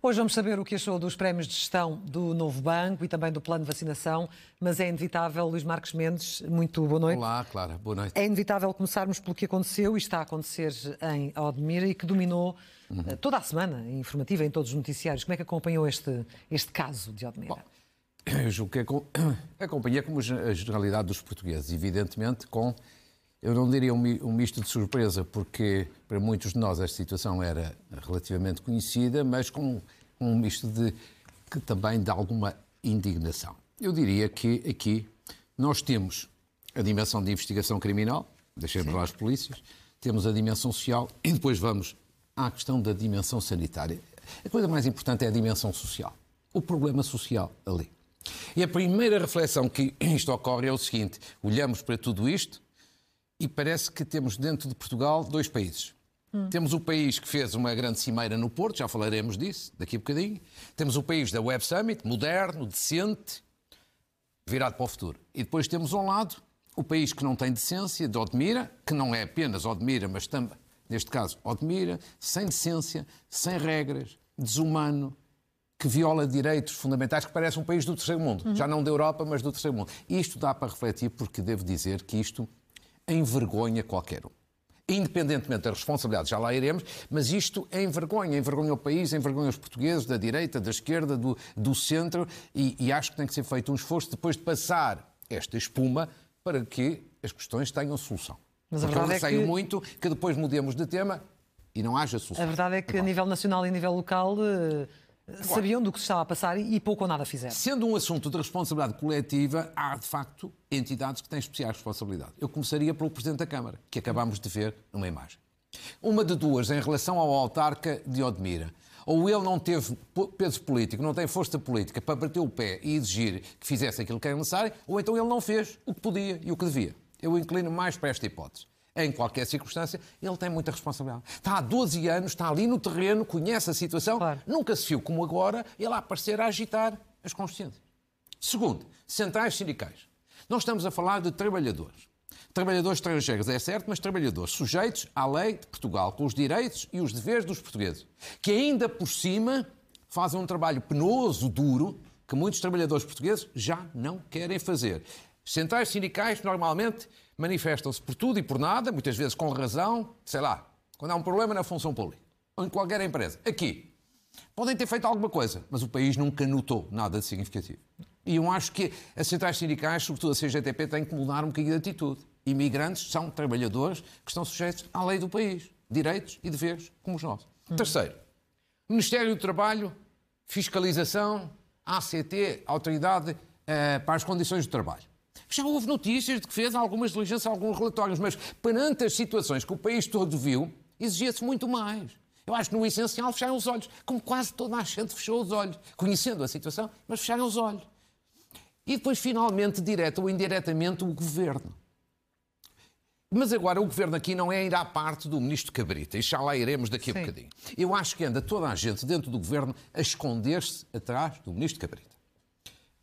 Hoje vamos saber o que achou dos prémios de gestão do novo banco e também do plano de vacinação, mas é inevitável, Luís Marcos Mendes, muito boa noite. Olá, Clara, boa noite. É inevitável começarmos pelo que aconteceu e está a acontecer em Odmira e que dominou uhum. toda a semana informativa em todos os noticiários. Como é que acompanhou este, este caso de Odmira? Bom, eu julgo que acompanhei como a generalidade dos portugueses, evidentemente com eu não diria um misto de surpresa, porque para muitos de nós esta situação era relativamente conhecida, mas com um misto de que também de alguma indignação. Eu diria que aqui nós temos a dimensão de investigação criminal, deixemos lá as polícias, temos a dimensão social e depois vamos à questão da dimensão sanitária. A coisa mais importante é a dimensão social. O problema social ali. E a primeira reflexão que isto ocorre é o seguinte: olhamos para tudo isto e parece que temos dentro de Portugal dois países. Hum. Temos o país que fez uma grande cimeira no Porto, já falaremos disso daqui a bocadinho. Temos o país da Web Summit, moderno, decente, virado para o futuro. E depois temos um lado o país que não tem decência, de Odmira, que não é apenas Odmira, mas também, neste caso, Odmira, sem decência, sem regras, desumano, que viola direitos fundamentais, que parece um país do terceiro mundo. Uhum. Já não da Europa, mas do terceiro mundo. Isto dá para refletir, porque devo dizer que isto envergonha qualquer um. Independentemente da responsabilidade, já lá iremos, mas isto é envergonha, envergonha o país, envergonha os portugueses, da direita, da esquerda, do, do centro, e, e acho que tem que ser feito um esforço depois de passar esta espuma para que as questões tenham solução. Mas a Porque verdade eu é que... muito que depois mudemos de tema e não haja solução. A verdade é que a nível nacional e a nível local eh, sabiam do que se estava a passar e pouco ou nada fizeram. Sendo um assunto de responsabilidade coletiva, há de facto entidades que têm especial responsabilidade. Eu começaria pelo Presidente da Câmara, que acabámos de ver numa imagem. Uma de duas em relação ao autarca de Odmira. Ou ele não teve peso político, não tem força política para bater o pé e exigir que fizesse aquilo que era necessário, ou então ele não fez o que podia e o que devia. Eu inclino mais para esta hipótese em qualquer circunstância, ele tem muita responsabilidade. Está há 12 anos, está ali no terreno, conhece a situação, claro. nunca se viu como agora ele a aparecer a agitar as consciências. Segundo, centrais sindicais. Nós estamos a falar de trabalhadores. Trabalhadores estrangeiros, é certo, mas trabalhadores sujeitos à lei de Portugal, com os direitos e os deveres dos portugueses, que ainda por cima fazem um trabalho penoso, duro, que muitos trabalhadores portugueses já não querem fazer. Centrais sindicais normalmente manifestam-se por tudo e por nada, muitas vezes com razão, sei lá, quando há um problema na função pública ou em qualquer empresa. Aqui, podem ter feito alguma coisa, mas o país nunca notou nada de significativo. E eu acho que as centrais sindicais, sobretudo a CGTP, têm que mudar um bocadinho de atitude. Imigrantes são trabalhadores que estão sujeitos à lei do país, direitos e deveres como os nossos. Uhum. Terceiro, Ministério do Trabalho, fiscalização, ACT, Autoridade eh, para as Condições de Trabalho. Já houve notícias de que fez algumas diligências, alguns relatórios, mas perante as situações que o país todo viu, exigia-se muito mais. Eu acho que no essencial fecharam os olhos, como quase toda a gente fechou os olhos, conhecendo a situação, mas fecharam os olhos. E depois, finalmente, direta ou indiretamente, o governo. Mas agora o governo aqui não é ir à parte do ministro Cabrita, e já lá iremos daqui a Sim. bocadinho. Eu acho que anda toda a gente dentro do governo a esconder-se atrás do ministro Cabrita.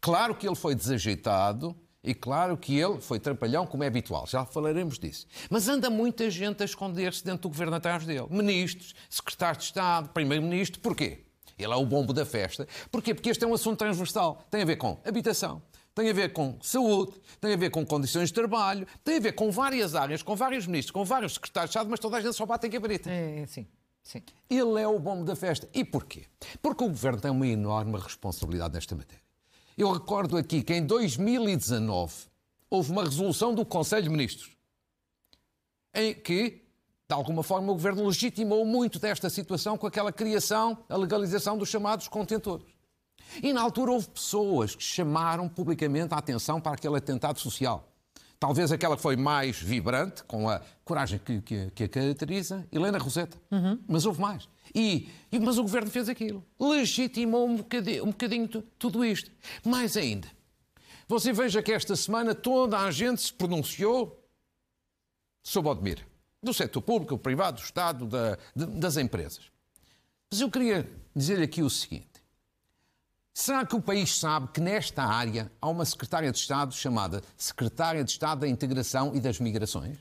Claro que ele foi desajeitado, e claro que ele foi trapalhão, como é habitual, já falaremos disso. Mas anda muita gente a esconder-se dentro do governo atrás dele. Ministros, secretários de Estado, primeiro-ministro. Porquê? Ele é o bombo da festa. Porquê? Porque este é um assunto transversal. Tem a ver com habitação, tem a ver com saúde, tem a ver com condições de trabalho, tem a ver com várias áreas, com vários ministros, com vários secretários de Estado, mas toda a gente só bate em cabareta. É, sim. Sim. Ele é o bombo da festa. E porquê? Porque o governo tem uma enorme responsabilidade nesta matéria. Eu recordo aqui que em 2019 houve uma resolução do Conselho de Ministros em que, de alguma forma, o governo legitimou muito desta situação com aquela criação, a legalização dos chamados contentores. E na altura houve pessoas que chamaram publicamente a atenção para aquele atentado social. Talvez aquela que foi mais vibrante, com a coragem que, que, que a caracteriza, Helena Roseta. Uhum. Mas houve mais. E, mas o governo fez aquilo. Legitimou um bocadinho, um bocadinho tudo isto. Mais ainda, você veja que esta semana toda a gente se pronunciou sobre Odmir. Do setor público, do privado, do Estado, da, de, das empresas. Mas eu queria dizer-lhe aqui o seguinte. Será que o país sabe que nesta área há uma secretária de Estado chamada Secretária de Estado da Integração e das Migrações?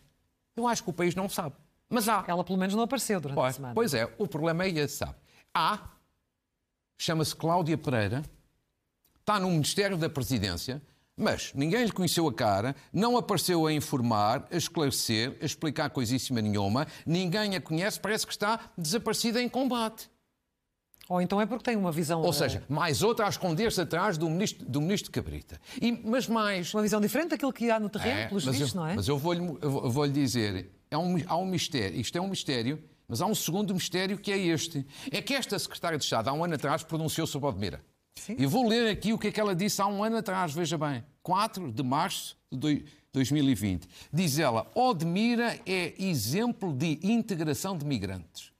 Eu acho que o país não sabe. Mas há. Ela pelo menos não apareceu durante pois, a semana. Pois é, o problema é esse, sabe? Há, chama-se Cláudia Pereira, está no Ministério da Presidência, mas ninguém lhe conheceu a cara, não apareceu a informar, a esclarecer, a explicar coisíssima nenhuma, ninguém a conhece, parece que está desaparecida em combate. Ou então é porque tem uma visão. Ou seja, mais outra a esconder-se atrás do ministro, do ministro Cabrita. E, mas mais. Uma visão diferente daquilo que há no terreno, é, pelos vistos, eu, não é? Mas eu vou-lhe vou dizer: é um, há um mistério, isto é um mistério, mas há um segundo mistério que é este. É que esta secretária de Estado, há um ano atrás, pronunciou sobre Odmira. Sim. E vou ler aqui o que é que ela disse há um ano atrás, veja bem. 4 de março de 2020. Diz ela: Odmira é exemplo de integração de migrantes.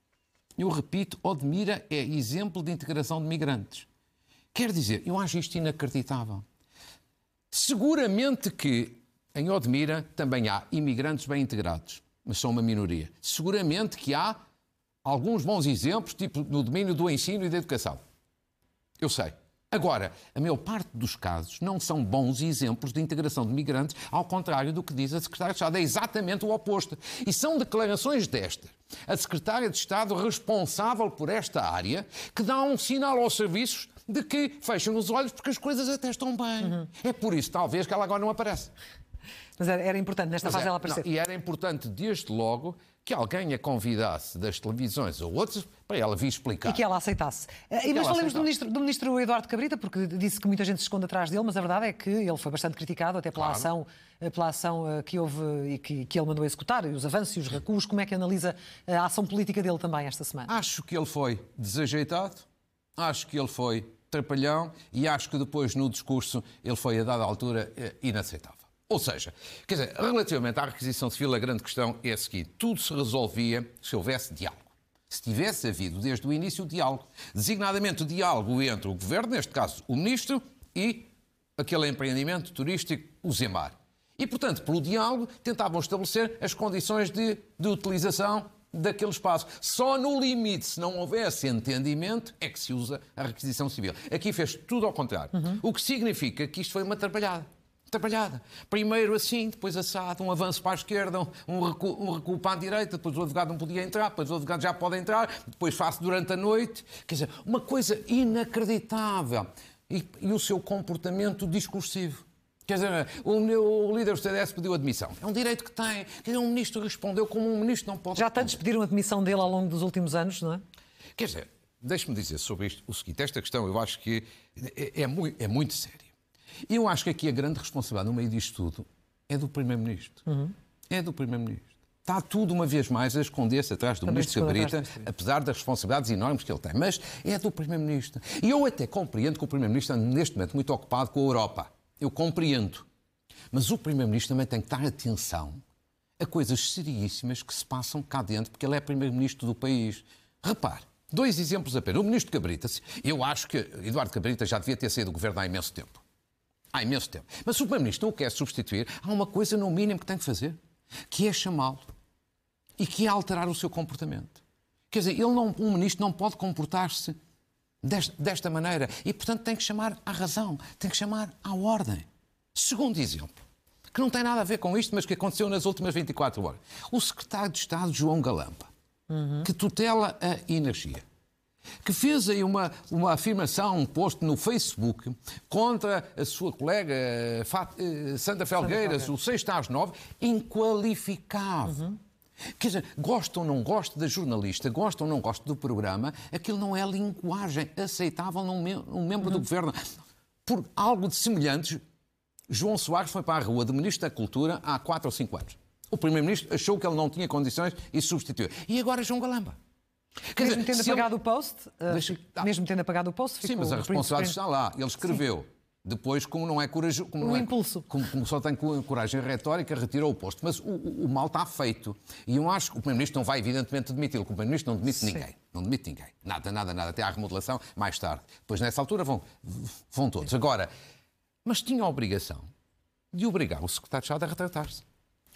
Eu repito, Odmira é exemplo de integração de migrantes. Quer dizer, eu acho isto inacreditável. Seguramente que em Odmira também há imigrantes bem integrados, mas são uma minoria. Seguramente que há alguns bons exemplos, tipo no domínio do ensino e da educação. Eu sei. Agora, a maior parte dos casos não são bons exemplos de integração de migrantes, ao contrário do que diz a Secretária de Estado. É exatamente o oposto. E são declarações destas. A Secretária de Estado responsável por esta área que dá um sinal aos serviços de que fecham os olhos porque as coisas até estão bem. Uhum. É por isso, talvez, que ela agora não aparece. Mas era, importante nesta Mas fase é, ela aparecer. Não, e era importante, desde logo, que alguém a convidasse das televisões ou outros para ela vir explicar. E que ela aceitasse. E, mas falemos do ministro, do ministro, Eduardo Cabrita, porque disse que muita gente se esconde atrás dele, mas a verdade é que ele foi bastante criticado até pela claro. ação, eh, pela ação eh, que houve e que, que ele mandou executar, e os avanços e os recuos. Como é que analisa a ação política dele também esta semana? Acho que ele foi desajeitado, acho que ele foi trapalhão e acho que depois no discurso ele foi a dada altura eh, inaceitável. Ou seja, quer dizer, relativamente à requisição civil, a grande questão é a seguinte: tudo se resolvia se houvesse diálogo. Se tivesse havido desde o início o diálogo, designadamente o diálogo entre o governo, neste caso o ministro, e aquele empreendimento turístico, o Zemar. E, portanto, pelo diálogo, tentavam estabelecer as condições de, de utilização daquele espaço. Só no limite, se não houvesse entendimento, é que se usa a requisição civil. Aqui fez tudo ao contrário. Uhum. O que significa que isto foi uma atrapalhada trabalhada. Primeiro assim, depois assado, um avanço para a esquerda, um recuo, um recuo para a direita, depois o advogado não podia entrar, depois o advogado já pode entrar, depois faço durante a noite. Quer dizer, uma coisa inacreditável. E, e o seu comportamento discursivo. Quer dizer, o, o, líder do CDS pediu admissão. É um direito que tem. Quer dizer, um ministro respondeu como um ministro não pode. Já tantos pediram admissão dele ao longo dos últimos anos, não é? Quer dizer, deixe-me dizer sobre isto o seguinte: esta questão eu acho que é, é, muito, é muito séria. E eu acho que aqui a grande responsabilidade no meio disto tudo é do Primeiro-Ministro. Uhum. É do Primeiro-Ministro. Está tudo, uma vez mais, a esconder-se atrás do Também Ministro Cabrita, apesar das responsabilidades enormes que ele tem. Mas é do Primeiro-Ministro. E eu até compreendo que o Primeiro-Ministro anda neste momento muito ocupado com a Europa. Eu compreendo. Mas o Primeiro-Ministro também tem que dar atenção a coisas seriíssimas que se passam cá dentro, porque ele é Primeiro-Ministro do país. Repare, dois exemplos apenas. O Ministro Cabrita, eu acho que Eduardo Cabrita já devia ter saído do governo há imenso tempo há imenso tempo. Mas se o Primeiro-Ministro não o quer substituir, há uma coisa no mínimo que tem que fazer, que é chamá-lo e que é alterar o seu comportamento. Quer dizer, ele não, um ministro não pode comportar-se desta, desta maneira e, portanto, tem que chamar à razão, tem que chamar à ordem. Segundo exemplo, que não tem nada a ver com isto, mas que aconteceu nas últimas 24 horas. O secretário de Estado, João Galamba, uhum. que tutela a energia que fez aí uma, uma afirmação, um post no Facebook contra a sua colega eh, eh, Sandra Felgueiras, o 6 às 9, inqualificável. Uhum. Quer dizer, gosta ou não gosta da jornalista, gosta ou não gosta do programa, aquilo não é linguagem aceitável num, num membro uhum. do governo. Por algo de semelhante, João Soares foi para a rua de Ministro da Cultura há 4 ou 5 anos. O Primeiro-Ministro achou que ele não tinha condições e substituiu. E agora João Galamba. Quer mesmo dizer, tendo apagado ele... o post, uh, Deixa... ah. mesmo tendo apagado o post, Sim, mas a responsabilidade está lá. Ele escreveu. Sim. Depois, como não é corajoso, como, um é. Como, como, só tem coragem retórica, retirou o posto. Mas o, o, o, mal está feito. E eu acho que o Primeiro-Ministro não vai, evidentemente, demiti-lo. O Primeiro-Ministro não demite Sim. ninguém. Não demite ninguém. Nada, nada, nada. Até à remodelação, mais tarde. Depois, nessa altura, vão, vão todos. Agora, mas tinha a obrigação de obrigar o Secretário de Estado a retratar-se.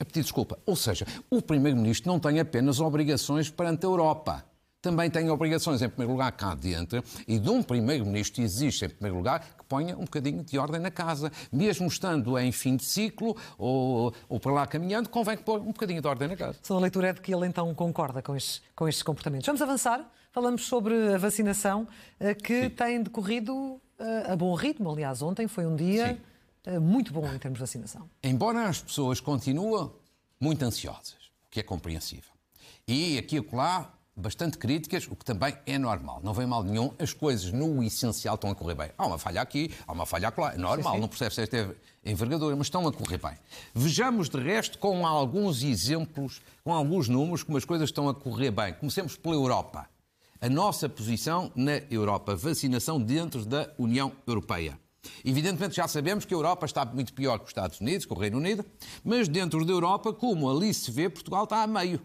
A pedir desculpa. Ou seja, o Primeiro-Ministro não tem apenas obrigações perante a Europa também tem obrigações, em primeiro lugar, cá dentro, e de um primeiro-ministro existe, em primeiro lugar, que ponha um bocadinho de ordem na casa. Mesmo estando em fim de ciclo ou, ou para lá caminhando, convém que pôr um bocadinho de ordem na casa. Só a leitura é de que ele então concorda com estes, com estes comportamentos. Vamos avançar. Falamos sobre a vacinação eh, que Sim. tem decorrido eh, a bom ritmo. Aliás, ontem foi um dia Sim. Eh, muito bom em termos de vacinação. Embora as pessoas continuem muito ansiosas, o que é compreensível. E aqui e lá bastante críticas, o que também é normal. Não vem mal nenhum, as coisas no essencial estão a correr bem. Há uma falha aqui, há uma falha lá. É normal, sim, sim. não percebe se esta envergadura, mas estão a correr bem. Vejamos, de resto, com alguns exemplos, com alguns números, como as coisas estão a correr bem. Comecemos pela Europa. A nossa posição na Europa, vacinação dentro da União Europeia. Evidentemente já sabemos que a Europa está muito pior que os Estados Unidos, que o Reino Unido, mas dentro da Europa, como ali se vê, Portugal está a meio.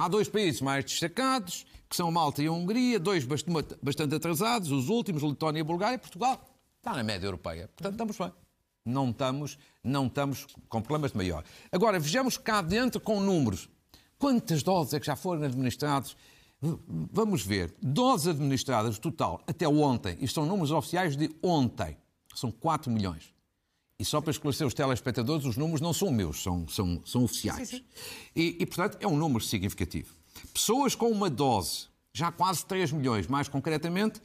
Há dois países mais destacados, que são Malta e a Hungria, dois bastante atrasados, os últimos, Letónia e Bulgária, Portugal está na média europeia. Portanto, estamos bem. Não estamos, não estamos com problemas de maior. Agora, vejamos cá dentro com números. Quantas doses é que já foram administradas? Vamos ver. Doses administradas total até ontem, isto são números oficiais de ontem, são 4 milhões. E só para esclarecer os telespectadores, os números não são meus, são, são, são oficiais. Sim, sim. E, e, portanto, é um número significativo. Pessoas com uma dose, já quase 3 milhões, mais concretamente,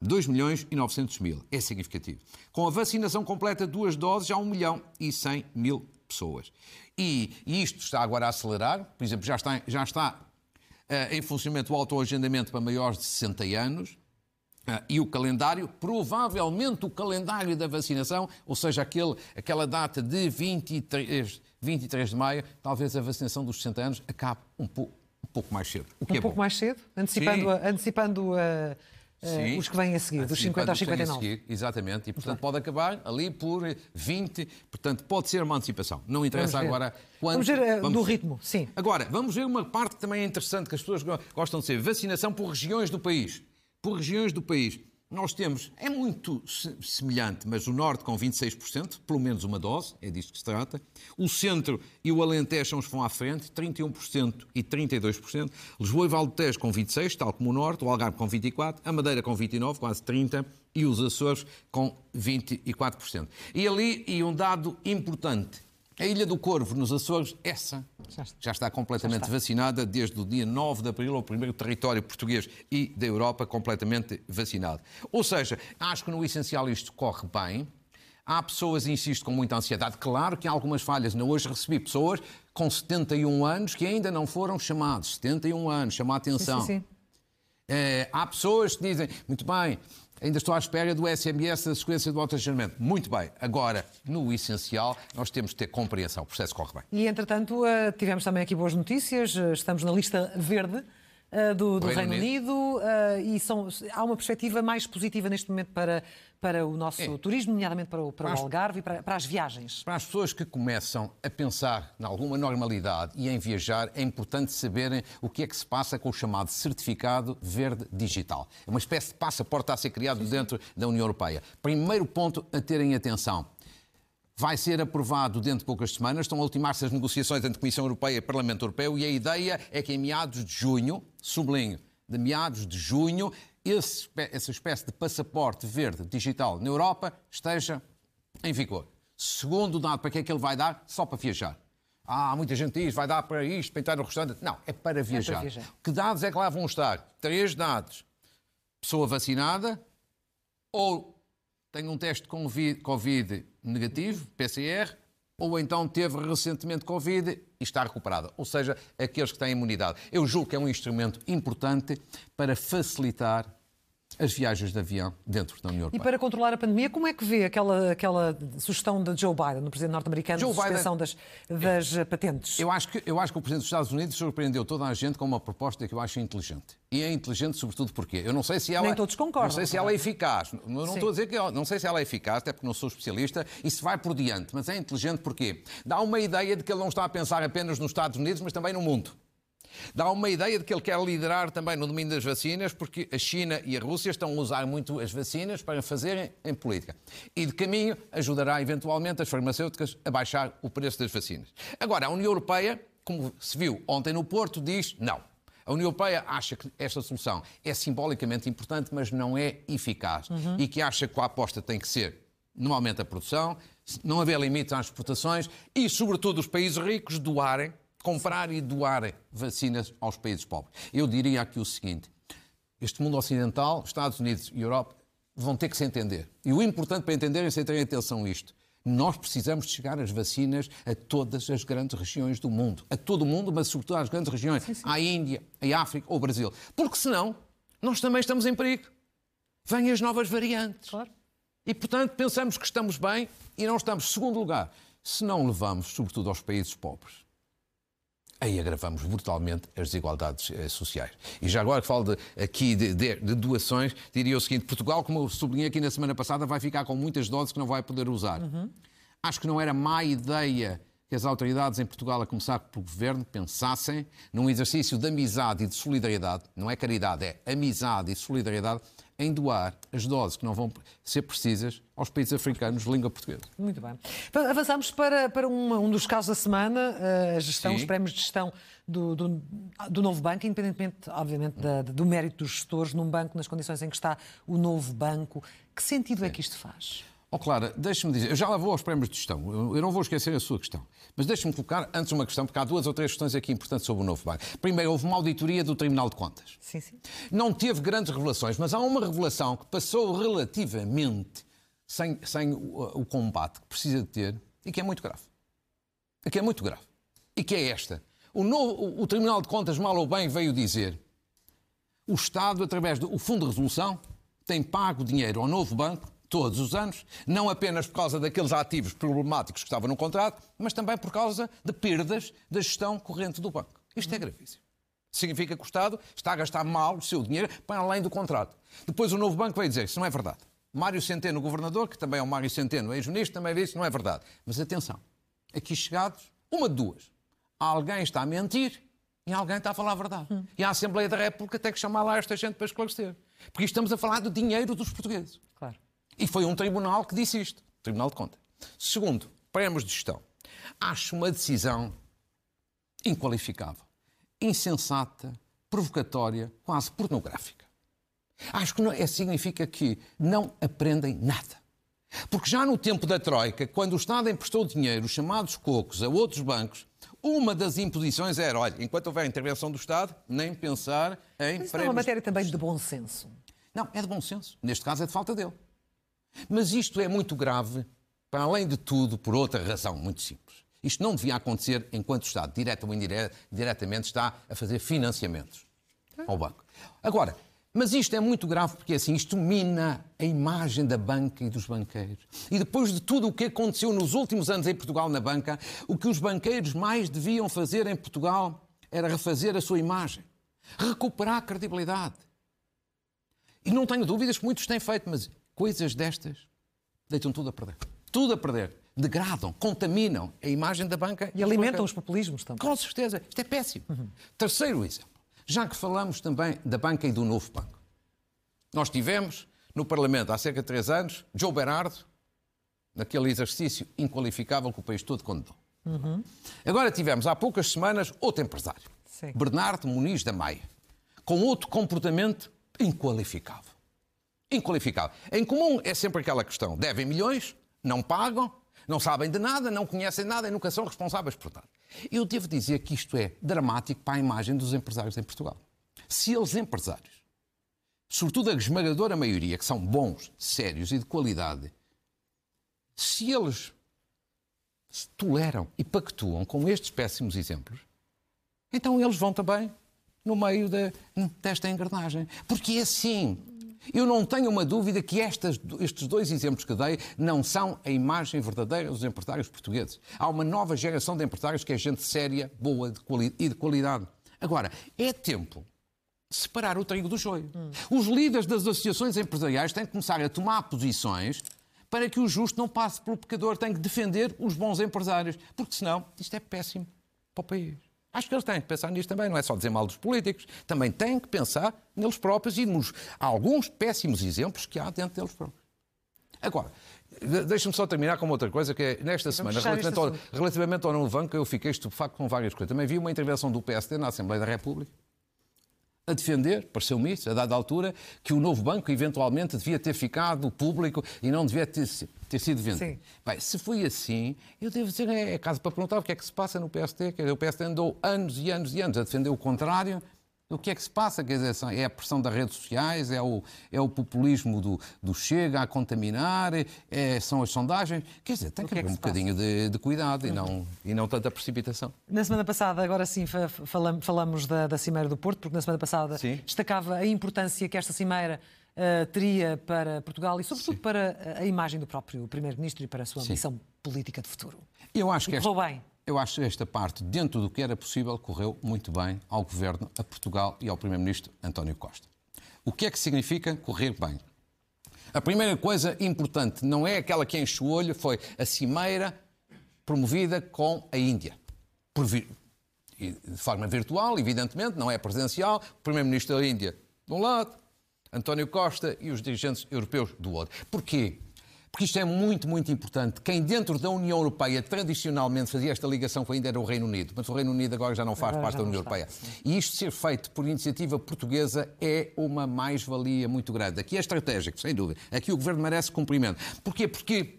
2 milhões e 900 mil. É significativo. Com a vacinação completa, duas doses, já 1 milhão e 100 mil pessoas. E, e isto está agora a acelerar, por exemplo, já está, já está uh, em funcionamento o autoagendamento para maiores de 60 anos, e o calendário, provavelmente o calendário da vacinação, ou seja, aquele, aquela data de 23, 23 de maio, talvez a vacinação dos 60 anos acabe um, pouco, um pouco mais cedo. Um é pouco bom. mais cedo? Antecipando, a, antecipando a, Sim, os que vêm a seguir, dos 50 aos 59. Seguir, exatamente, e portanto pode acabar ali por 20, portanto pode ser uma antecipação. Não interessa agora quanto. Vamos ver uh, vamos do ritmo, sim. Agora, vamos ver uma parte que também é interessante, que as pessoas gostam de ser, vacinação por regiões do país por regiões do país. Nós temos, é muito semelhante, mas o Norte com 26%, pelo menos uma dose, é disto que se trata. O Centro e o Alentejo são os que vão à frente, 31% e 32%. Lisboa e Valdetejo com 26%, tal como o Norte, o Algarve com 24%, a Madeira com 29%, quase 30%, e os Açores com 24%. E ali, e um dado importante, a Ilha do Corvo, nos Açores, essa já está completamente já está. vacinada desde o dia 9 de abril, o primeiro território português e da Europa completamente vacinado. Ou seja, acho que no essencial isto corre bem. Há pessoas, insisto, com muita ansiedade. Claro que há algumas falhas. Não hoje recebi pessoas com 71 anos que ainda não foram chamados. 71 anos, chama a atenção. Sim, sim, sim. É, há pessoas que dizem, muito bem, Ainda estou à espera do SMS da sequência do autoagendamento. Muito bem. Agora, no essencial, nós temos de ter compreensão. O processo corre bem. E, entretanto, eh, tivemos também aqui boas notícias. Eh, estamos na lista verde uh, do, do Reino, Reino, Unido, uh, e são, há uma perspectiva mais positiva neste momento para, para o nosso é. turismo, nomeadamente para o, para, para o Algarve e para, para, as viagens. Para as pessoas que começam a pensar em alguma normalidade e em viajar, é importante saberem o que é que se passa com o chamado Certificado Verde Digital. É uma espécie de passaporte a ser criado dentro da União Europeia. Primeiro ponto a terem atenção vai ser aprovado dentro de poucas semanas. Estão a ultimar-se as negociações entre Comissão Europeia e Parlamento Europeu e a ideia é que em meados de junho, sublinho, de meados de junho, esse, essa espécie de passaporte verde digital na Europa esteja em vigor. Segundo dado, para que é que ele vai dar? Só para viajar. Ah, muita gente diz, vai dar para isto, para entrar no restaurante. Não, é para viajar. É para viajar. Que dados é que lá vão estar? Três dados. Pessoa vacinada ou tem um teste Covid negativo, PCR, ou então teve recentemente Covid e está recuperada. Ou seja, aqueles que têm imunidade. Eu julgo que é um instrumento importante para facilitar as viagens de avião dentro da União Europeia. E para controlar a pandemia, como é que vê aquela, aquela sugestão de Joe Biden, do presidente norte-americano, de suspensão Biden, das, das patentes? Eu acho, que, eu acho que o presidente dos Estados Unidos surpreendeu toda a gente com uma proposta que eu acho inteligente. E é inteligente, sobretudo, porque eu não sei se ela. Nem todos concordam. Não sei se ela é eficaz. Não Sim. estou a dizer que. Não sei se ela é eficaz, até porque não sou especialista, e se vai por diante. Mas é inteligente porque dá uma ideia de que ele não está a pensar apenas nos Estados Unidos, mas também no mundo. Dá uma ideia de que ele quer liderar também no domínio das vacinas, porque a China e a Rússia estão a usar muito as vacinas para fazerem em política. E de caminho ajudará eventualmente as farmacêuticas a baixar o preço das vacinas. Agora, a União Europeia, como se viu ontem no Porto, diz não. A União Europeia acha que esta solução é simbolicamente importante, mas não é eficaz. Uhum. E que acha que a aposta tem que ser no aumento da produção, não haver limites às exportações e, sobretudo, os países ricos doarem, comprar e doarem vacinas aos países pobres. Eu diria aqui o seguinte: este mundo ocidental, Estados Unidos e Europa, vão ter que se entender. E o importante para entenderem é terem atenção a isto. Nós precisamos de chegar as vacinas a todas as grandes regiões do mundo. A todo o mundo, mas sobretudo às grandes regiões. Sim, sim. À Índia, à África ou ao Brasil. Porque senão, nós também estamos em perigo. Vêm as novas variantes. Claro. E, portanto, pensamos que estamos bem e não estamos. Segundo lugar, se não levamos, sobretudo aos países pobres, aí agravamos brutalmente as desigualdades eh, sociais. E já agora que falo de, aqui de, de, de, doações, diria o seguinte: Portugal, como eu sublinhei aqui na semana passada, vai ficar com muitas doses que não vai poder usar. Uhum. Acho que não era má ideia que as autoridades em Portugal, a começar pelo governo, pensassem num exercício de amizade e de solidariedade, não é caridade, é amizade e solidariedade, em doar as doses que não vão ser precisas aos países africanos de língua portuguesa. Muito bem. Avançamos para, para um, um dos casos da semana, eh, a gestão, Sim. os prémios de gestão do, do, do novo banco, independentemente, obviamente, da, do mérito dos gestores num banco, nas condições em que está o novo banco. Que sentido é Sim. é que isto faz? Oh, Clara, deixe-me dizer, eu já lá vou aos prémios de gestão, eu não vou esquecer a sua questão, mas deixe-me colocar antes uma questão, porque há duas ou três questões aqui importantes sobre o novo banco. Primeiro, houve uma auditoria do Tribunal de Contas. Sim, sim. Não teve grandes revelações, mas há uma revelação que passou relativamente sem, sem o, o combate que precisa de ter e que é muito grave. E que é muito grave. E que é esta. O, novo, o Tribunal de Contas, mal ou bem, veio dizer o Estado, através do Fundo de Resolução, tem pago dinheiro ao novo banco todos os anos, não apenas por causa daqueles ativos problemáticos que estavam no contrato, mas também por causa de perdas da gestão corrente do banco. Isto é gravíssimo. Significa que o Estado está a gastar mal o seu dinheiro para além do contrato. Depois o novo banco vai dizer que isso não é verdade. Mário Centeno, governador, que também é o Mário Centeno, ex-ministro, também disse que não é verdade. Mas atenção, aqui chegados, uma de duas. Alguém está a mentir e alguém está a falar a verdade. Hum. E a Assembleia da República tem que chamar lá esta gente para esclarecer. Porque estamos a falar do dinheiro dos portugueses. Claro. E foi um tribunal que disse isto Tribunal de Contas. Segundo, prémios de gestão. Acho uma decisão inqualificável, insensata, provocatória, quase pornográfica. Acho que não, é, significa que não aprendem nada. Porque já no tempo da Troika, quando o Estado emprestou dinheiro, os chamados cocos, a outros bancos, uma das imposições era, olha, enquanto houver intervenção do Estado, nem pensar em... Mas prémios... é uma matéria também de bom senso. Não, é de bom senso. Neste caso é de falta dele. Mas isto é muito grave, para além de tudo, por outra razão muito simples. Isto não devia acontecer enquanto o Estado, direto ou indiretamente, está a fazer financiamentos ao banco. Agora, mas isto é muito grave porque assim, isto mina a imagem da banca e dos banqueiros. E depois de tudo o que aconteceu nos últimos anos em Portugal na banca, o que os banqueiros mais deviam fazer em Portugal era refazer a sua imagem, recuperar a credibilidade. E não tenho dúvidas que muitos têm feito, mas Coisas destas deitam tudo a perder. Tudo a perder. Degradam, contaminam a imagem da banca. E alimentam os populismos também. Com certeza. Isto é péssimo. Uhum. Terceiro exemplo. Já que falamos também da banca e do novo banco. Nós tivemos no Parlamento há cerca de três anos Joe Berardo, naquele exercício inqualificável que o país todo condenou. Uhum. Agora tivemos há poucas semanas outro empresário, Sim. Bernardo Muniz da Maia, com outro comportamento inqualificável inqualificável. Em comum é sempre aquela questão: devem milhões, não pagam, não sabem de nada, não conhecem nada e nunca são responsáveis por nada. Eu devo dizer que isto é dramático para a imagem dos empresários em Portugal. Se eles, empresários, sobretudo a esmagadora maioria, que são bons, sérios e de qualidade, se eles toleram e pactuam com estes péssimos exemplos, então eles vão também no meio de, desta engrenagem. Porque é assim. Eu não tenho uma dúvida que estas, estes dois exemplos que dei não são a imagem verdadeira dos empresários portugueses. Há uma nova geração de empresários que é gente séria, boa de e de qualidade. Agora, é tempo de separar o trigo do joio. Hum. Os líderes das associações empresariais têm que começar a tomar posições para que o justo não passe pelo pecador. Tem que defender os bons empresários, porque senão isto é péssimo para o país. Acho que eles têm que pensar nisto também, não é só dizer mal dos políticos, também têm que pensar neles próprios e nos alguns péssimos exemplos que há dentro deles próprios. Agora, deixa-me só terminar com outra coisa, que é nesta semana, relativamente ao, relativamente ao novo banco, eu fiquei estupefacto com várias coisas. Também vi uma intervenção do PSD na Assembleia da República, a defender, pareceu-me isso, a dada altura, que o novo banco eventualmente devia ter ficado público e não devia ter, ter sido vendido. Sim. Bem, se foi assim, eu devo dizer, é, é caso para perguntar o que é que se passa no PST. Quer dizer, o PST andou anos e anos e anos a defender o contrário o que é que se passa? Quer dizer, é a pressão das redes sociais, é o, é o populismo do, do Chega a contaminar, é, são as sondagens. Quer dizer, tem que, que haver é que um bocadinho de, de, cuidado e não, e não tanta precipitação. Na semana passada, agora sim, falamos, falamos da, da Cimeira do Porto, porque na semana passada sim. destacava a importância que esta Cimeira uh, teria para Portugal e, sobretudo, sim. para a imagem do próprio Primeiro-Ministro e para a sua missão política de futuro. Eu acho e que esta... bem. Eu acho que esta parte, dentro do que era possível, correu muito bem ao Governo, a Portugal e ao Primeiro-Ministro António Costa. O que é que significa correr bem? A primeira coisa importante, não é aquela que enche o olho, foi a cimeira promovida com a Índia. de forma virtual, evidentemente, não é presencial. O Primeiro-Ministro da Índia, de um lado, António Costa e os dirigentes europeus do outro. Porquê? Porque isto é muito, muito importante. Quem dentro da União Europeia tradicionalmente fazia esta ligação ainda era o Reino Unido, mas o Reino Unido agora já não faz agora parte da União Europeia. E isto ser feito por iniciativa portuguesa é uma mais-valia muito grande. Aqui é estratégico, sem dúvida. Aqui o Governo merece cumprimento. Porquê? Porque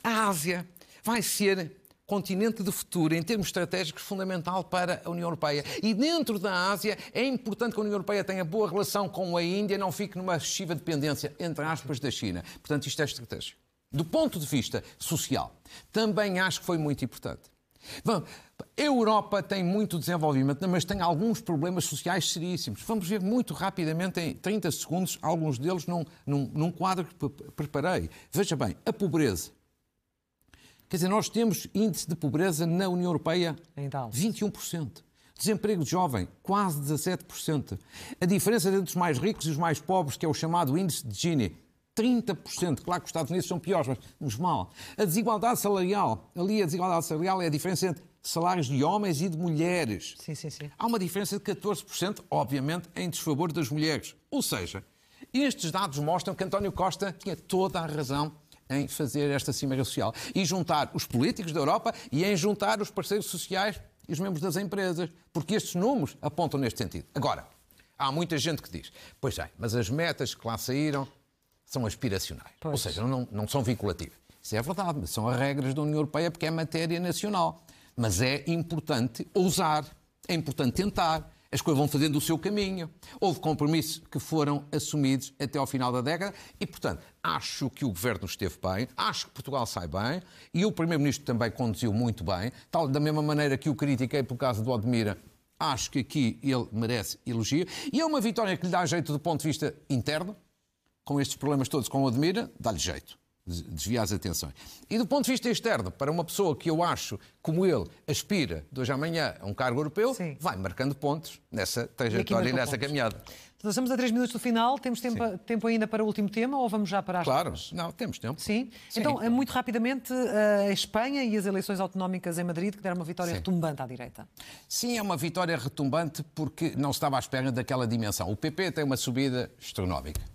a Ásia vai ser continente do futuro, em termos estratégicos, fundamental para a União Europeia. E dentro da Ásia é importante que a União Europeia tenha boa relação com a Índia, não fique numa excessiva dependência, entre aspas, da China. Portanto, isto é estratégico. Do ponto de vista social, também acho que foi muito importante. Bom, a Europa tem muito desenvolvimento, mas tem alguns problemas sociais seríssimos. Vamos ver muito rapidamente, em 30 segundos, alguns deles num, num, num quadro que preparei. Veja bem, a pobreza. Quer dizer, nós temos índice de pobreza na União Europeia então. 21%. Desemprego de jovem, quase 17%. A diferença entre os mais ricos e os mais pobres, que é o chamado índice de Gini, 30%. Claro que os Estados Unidos são piores, mas vamos mal. A desigualdade salarial. Ali a desigualdade salarial é a diferença entre salários de homens e de mulheres. Sim, sim, sim. Há uma diferença de 14%, obviamente, em desfavor das mulheres. Ou seja, estes dados mostram que António Costa tinha toda a razão em fazer esta cimeira social e juntar os políticos da Europa e em juntar os parceiros sociais e os membros das empresas, porque estes números apontam neste sentido. Agora, há muita gente que diz, pois é, mas as metas que lá saíram são aspiracionais, pois. ou seja, não, não são vinculativas. Isso é verdade, mas são as regras da União Europeia porque é matéria nacional. Mas é importante ousar, é importante tentar. As coisas vão fazendo o seu caminho. Houve compromissos que foram assumidos até ao final da década e, portanto, acho que o governo esteve bem, acho que Portugal sai bem e o Primeiro-Ministro também conduziu muito bem, tal da mesma maneira que o critiquei por causa do Admira. Acho que aqui ele merece elogio. E é uma vitória que lhe dá jeito do ponto de vista interno, com estes problemas todos com o Admira, dá-lhe jeito desviar as atenções. E do ponto de vista externo, para uma pessoa que eu acho, como ele, aspira de hoje à manhã a um cargo europeu, Sim. vai marcando pontos nessa trajetória e, nessa pontos. caminhada. Estamos a três minutos do final, temos tempo, tempo, ainda para o último tema ou vamos já para as Claro, não, temos tempo. Sim. Sim. Então, muito rapidamente, a Espanha e as eleições autonómicas em Madrid, que deram uma vitória Sim. retumbante à direita. Sim, é uma vitória retumbante porque não estava à espera daquela dimensão. O PP tem uma subida astronómica.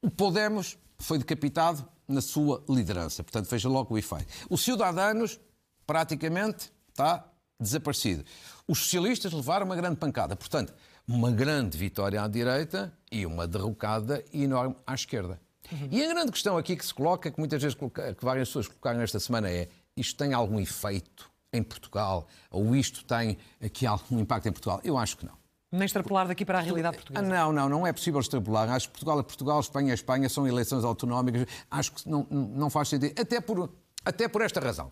O Podemos foi decapitado na sua liderança. Portanto, veja logo o efeito. O Ciudadanos, praticamente, está desaparecido. Os socialistas levaram uma grande pancada. Portanto, uma grande vitória à direita e uma derrocada enorme à esquerda. Uhum. E a grande questão aqui que se coloca, que muitas vezes que várias pessoas colocaram esta semana é isto tem algum efeito em Portugal? Ou isto tem aqui algum impacto em Portugal? Eu acho que não. Nem extrapolar daqui para a realidade portuguesa. Ah, não, não, não é possível extrapolar. Acho que Portugal é Portugal, Espanha é Espanha, são eleições autonómicas. Acho que não, não faz sentido. Até por, até por esta razão.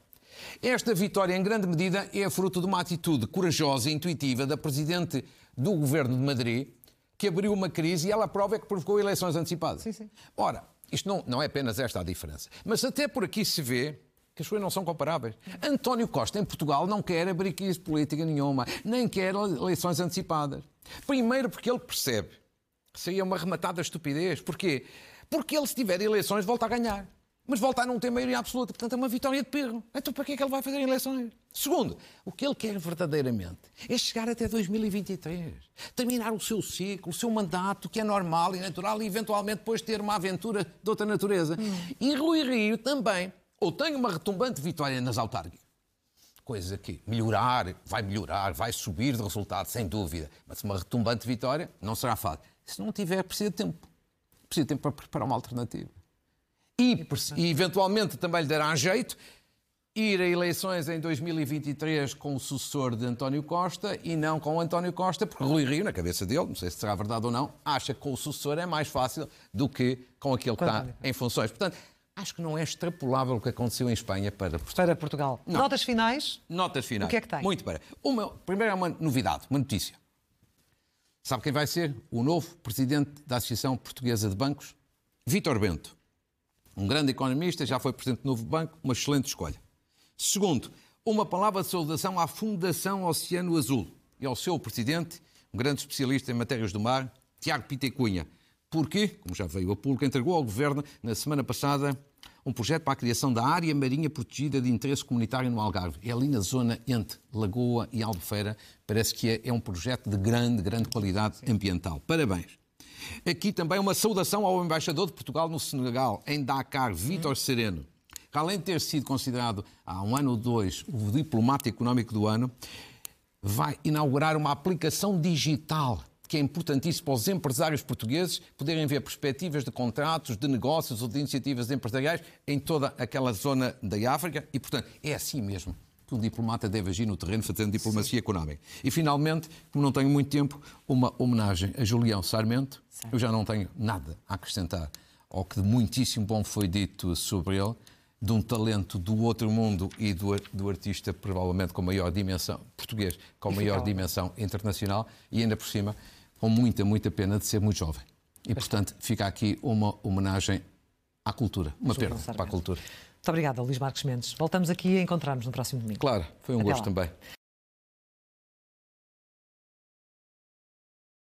Esta vitória, em grande medida, é fruto de uma atitude corajosa e intuitiva da Presidente do Governo de Madrid, que abriu uma crise e ela prova é que provocou eleições antecipadas. Sim, sim. Ora, isto não, não é apenas esta a diferença. Mas até por aqui se vê que as coisas não são comparáveis. António Costa, em Portugal, não quer abrir crise política nenhuma, nem quer eleições antecipadas. Primeiro porque ele percebe que seria uma rematada estupidez. Porquê? Porque ele, se tiver eleições, volta a ganhar. Mas volta a não ter maioria absoluta. Portanto, é uma vitória de perro. Então, para que é que ele vai fazer eleições? Segundo, o que ele quer verdadeiramente é chegar até 2023. Terminar o seu ciclo, o seu mandato, que é normal e natural, e eventualmente depois ter uma aventura de outra natureza. Hum. E Rui Rio também ou tem uma retumbante vitória nas autárquicas, coisa que melhorar, vai melhorar, vai subir de resultado, sem dúvida. Mas uma retumbante vitória não será fácil. Se não tiver, precisa de tempo. Precisa de tempo para preparar uma alternativa. E, e eventualmente também lhe dará jeito ir a eleições em 2023 com o sucessor de António Costa e não com o António Costa, porque Rui Rio, na cabeça dele, não sei se será verdade ou não, acha que com o sucessor é mais fácil do que com aquele que está em funções. Portanto, acho que não é extrapolável o que aconteceu em Espanha para Portugal. Para Portugal. Não. Notas finais? Notas finais. O que é que tem? Muito para. Uma, primeiro é uma novidade, uma notícia. Sabe quem vai ser? O novo presidente da Associação Portuguesa de Bancos, Vítor Bento. Um grande economista, já foi presidente do novo banco, uma excelente escolha. Segundo, uma palavra de saudação à Fundação Oceano Azul e ao seu presidente, um grande especialista em matérias do mar, Tiago Pitecunha, porque, como já veio a público, entregou ao Governo na semana passada um projeto para a criação da área marinha protegida de interesse comunitário no Algarve. É ali na zona entre Lagoa e Albufeira. Parece que é, é um projeto de grande, grande qualidade Sim. ambiental. Parabéns. Aqui também uma saudação ao embaixador de Portugal no Senegal, em Dakar, Vítor Sereno que além de ter sido considerado há um ano ou dois o diplomata económico do ano, vai inaugurar uma aplicação digital que é importantíssimo para os empresários portugueses poderem ver perspectivas de contratos, de negócios ou de iniciativas empresariais em toda aquela zona da África e, portanto, é assim mesmo que um diplomata deve agir no terreno fazendo diplomacia Sim. económica. E, finalmente, como não tenho muito tempo, uma homenagem a Julião Sarmento. Sim. Eu já não tenho nada a acrescentar ao que de muitíssimo bom foi dito sobre ele de um talento do outro mundo e do, do artista provavelmente com maior dimensão, português, com maior dimensão internacional e ainda por cima com muita, muita pena de ser muito jovem. E, portanto, fica aqui uma homenagem à cultura, uma perda para a cultura. Muito obrigada, Luís Marques Mendes. Voltamos aqui a encontrarmos no próximo domingo. Claro, foi um Até gosto lá. também.